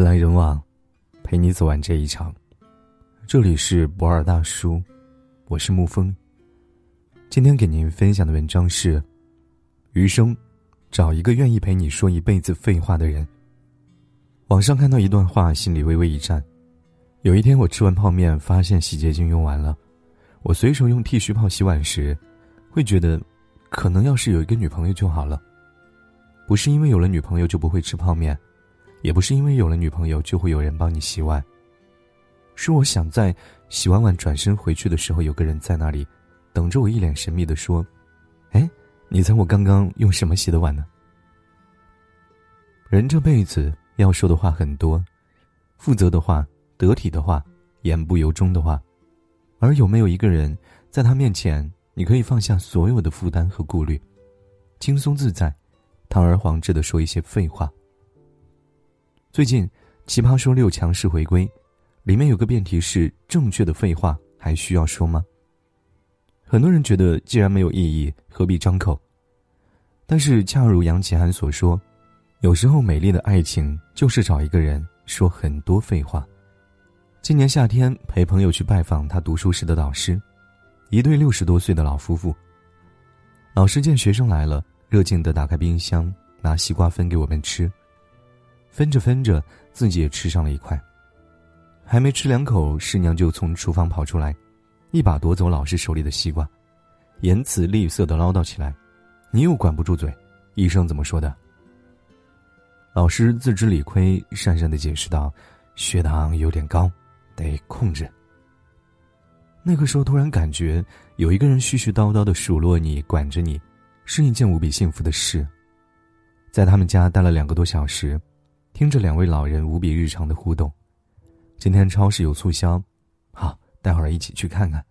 人来人往，陪你走完这一场。这里是博尔大叔，我是沐风。今天给您分享的文章是：余生，找一个愿意陪你说一辈子废话的人。网上看到一段话，心里微微一颤。有一天，我吃完泡面，发现洗洁精用完了。我随手用剃须泡洗碗时，会觉得，可能要是有一个女朋友就好了。不是因为有了女朋友就不会吃泡面。也不是因为有了女朋友就会有人帮你洗碗，是我想在洗完碗转身回去的时候，有个人在那里等着我，一脸神秘的说：“哎，你猜我刚刚用什么洗的碗呢？”人这辈子要说的话很多，负责的话、得体的话、言不由衷的话，而有没有一个人在他面前，你可以放下所有的负担和顾虑，轻松自在，堂而皇之的说一些废话？最近，《奇葩说》六强势回归，里面有个辩题是：正确的废话还需要说吗？很多人觉得，既然没有意义，何必张口？但是，恰如杨奇涵所说，有时候美丽的爱情就是找一个人说很多废话。今年夏天，陪朋友去拜访他读书时的导师，一对六十多岁的老夫妇。老师见学生来了，热情的打开冰箱，拿西瓜分给我们吃。分着分着，自己也吃上了一块。还没吃两口，师娘就从厨房跑出来，一把夺走老师手里的西瓜，言辞厉色的唠叨起来：“你又管不住嘴，医生怎么说的？”老师自知理亏，讪讪的解释道：“血糖有点高，得控制。”那个时候突然感觉，有一个人絮絮叨叨的数落你、管着你，是一件无比幸福的事。在他们家待了两个多小时。听着两位老人无比日常的互动，今天超市有促销，好，待会儿一起去看看。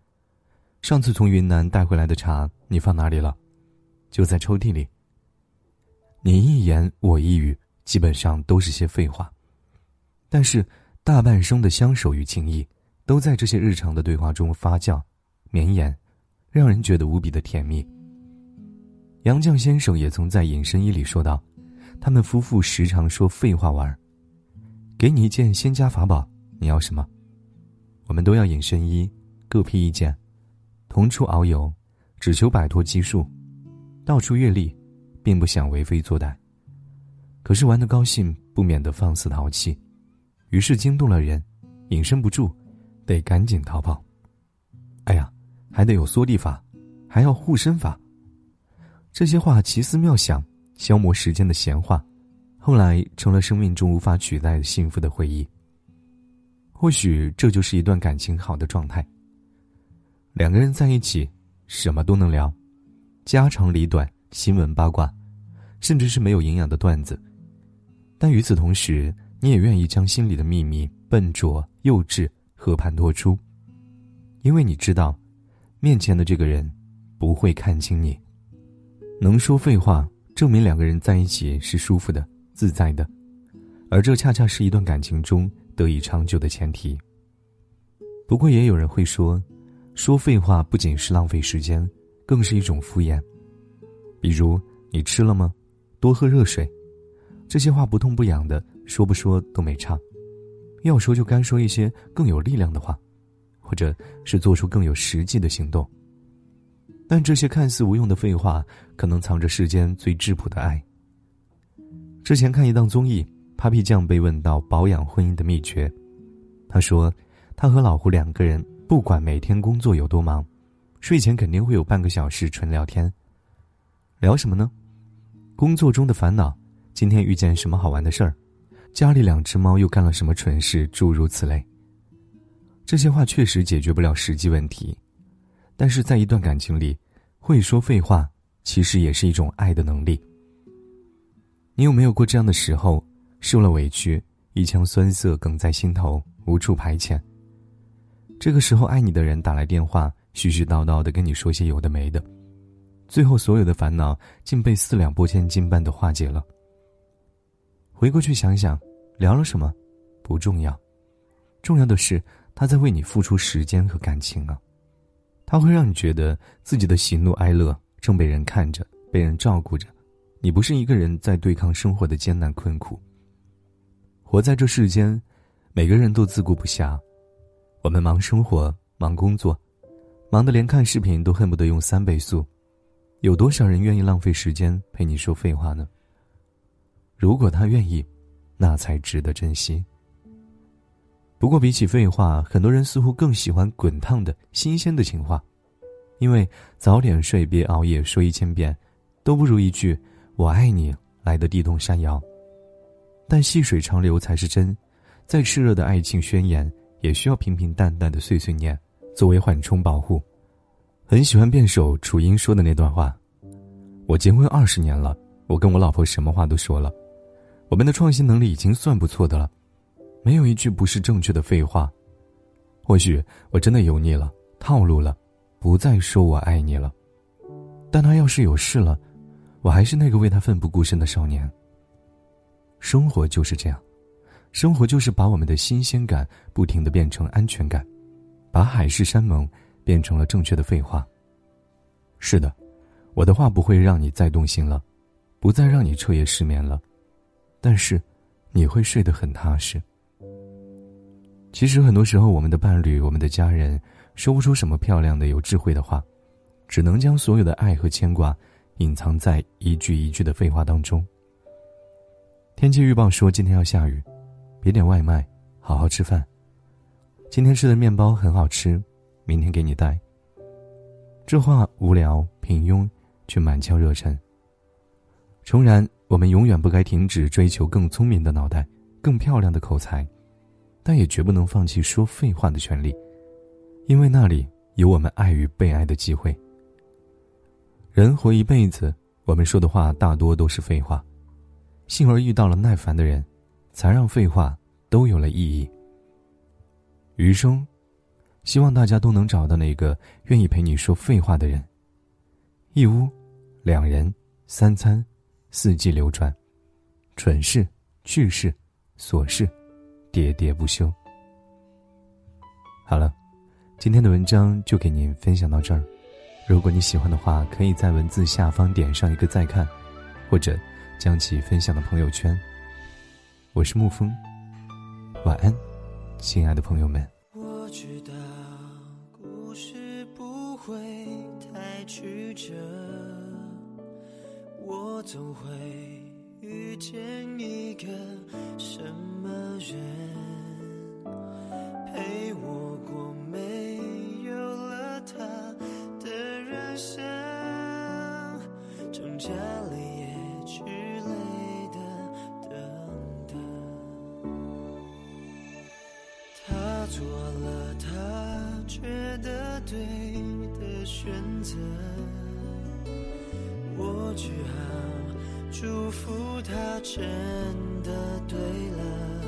上次从云南带回来的茶你放哪里了？就在抽屉里。你一言我一语，基本上都是些废话，但是大半生的相守与情谊，都在这些日常的对话中发酵、绵延，让人觉得无比的甜蜜。杨绛先生也曾在《隐身衣》里说道。他们夫妇时常说废话玩儿，给你一件仙家法宝，你要什么？我们都要隐身衣，各披一件，同出遨游，只求摆脱拘束，到处阅历，并不想为非作歹。可是玩的高兴，不免得放肆淘气，于是惊动了人，隐身不住，得赶紧逃跑。哎呀，还得有缩地法，还要护身法。这些话奇思妙想。消磨时间的闲话，后来成了生命中无法取代的幸福的回忆。或许这就是一段感情好的状态。两个人在一起，什么都能聊，家长里短、新闻八卦，甚至是没有营养的段子。但与此同时，你也愿意将心里的秘密、笨拙、幼稚和盘托出，因为你知道，面前的这个人不会看清你，能说废话。证明两个人在一起是舒服的、自在的，而这恰恰是一段感情中得以长久的前提。不过，也有人会说，说废话不仅是浪费时间，更是一种敷衍。比如，你吃了吗？多喝热水。这些话不痛不痒的，说不说都没差。要说就该说一些更有力量的话，或者是做出更有实际的行动。但这些看似无用的废话，可能藏着世间最质朴的爱。之前看一档综艺，Papi 酱被问到保养婚姻的秘诀，他说，他和老胡两个人，不管每天工作有多忙，睡前肯定会有半个小时纯聊天。聊什么呢？工作中的烦恼，今天遇见什么好玩的事儿，家里两只猫又干了什么蠢事，诸如此类。这些话确实解决不了实际问题。但是在一段感情里，会说废话其实也是一种爱的能力。你有没有过这样的时候，受了委屈，一腔酸涩梗在心头，无处排遣？这个时候，爱你的人打来电话，絮絮叨叨的跟你说些有的没的，最后所有的烦恼竟被四两拨千斤般的化解了。回过去想想，聊了什么，不重要，重要的是他在为你付出时间和感情啊。它会让你觉得自己的喜怒哀乐正被人看着，被人照顾着，你不是一个人在对抗生活的艰难困苦。活在这世间，每个人都自顾不暇。我们忙生活，忙工作，忙得连看视频都恨不得用三倍速。有多少人愿意浪费时间陪你说废话呢？如果他愿意，那才值得珍惜。不过比起废话，很多人似乎更喜欢滚烫的新鲜的情话，因为早点睡，别熬夜，说一千遍，都不如一句“我爱你”来的地动山摇。但细水长流才是真，再炽热的爱情宣言，也需要平平淡淡的碎碎念作为缓冲保护。很喜欢辩手楚英说的那段话：“我结婚二十年了，我跟我老婆什么话都说了，我们的创新能力已经算不错的了，没有一句不是正确的废话。或许我真的油腻了，套路了，不再说我爱你了。但他要是有事了，我还是那个为他奋不顾身的少年。”生活就是这样，生活就是把我们的新鲜感不停的变成安全感，把海誓山盟变成了正确的废话。是的，我的话不会让你再动心了，不再让你彻夜失眠了，但是，你会睡得很踏实。其实很多时候，我们的伴侣、我们的家人，说不出什么漂亮的、有智慧的话，只能将所有的爱和牵挂，隐藏在一句一句的废话当中。天气预报说今天要下雨，别点外卖，好好吃饭。今天吃的面包很好吃，明天给你带。这话无聊平庸，却满腔热忱。诚然，我们永远不该停止追求更聪明的脑袋、更漂亮的口才，但也绝不能放弃说废话的权利，因为那里有我们爱与被爱的机会。人活一辈子，我们说的话大多都是废话。幸而遇到了耐烦的人，才让废话都有了意义。余生，希望大家都能找到那个愿意陪你说废话的人。一屋，两人，三餐，四季流转，蠢事、趣事、琐事，喋喋不休。好了，今天的文章就给您分享到这儿。如果你喜欢的话，可以在文字下方点上一个再看，或者。将其分享到朋友圈。我是沐风，晚安，亲爱的朋友们。我知道故事不会太曲折，我总会遇见一个什么的人，陪我过没有了他的人生，挣扎里。做了他觉得对的选择，我只好祝福他真的对了。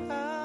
们，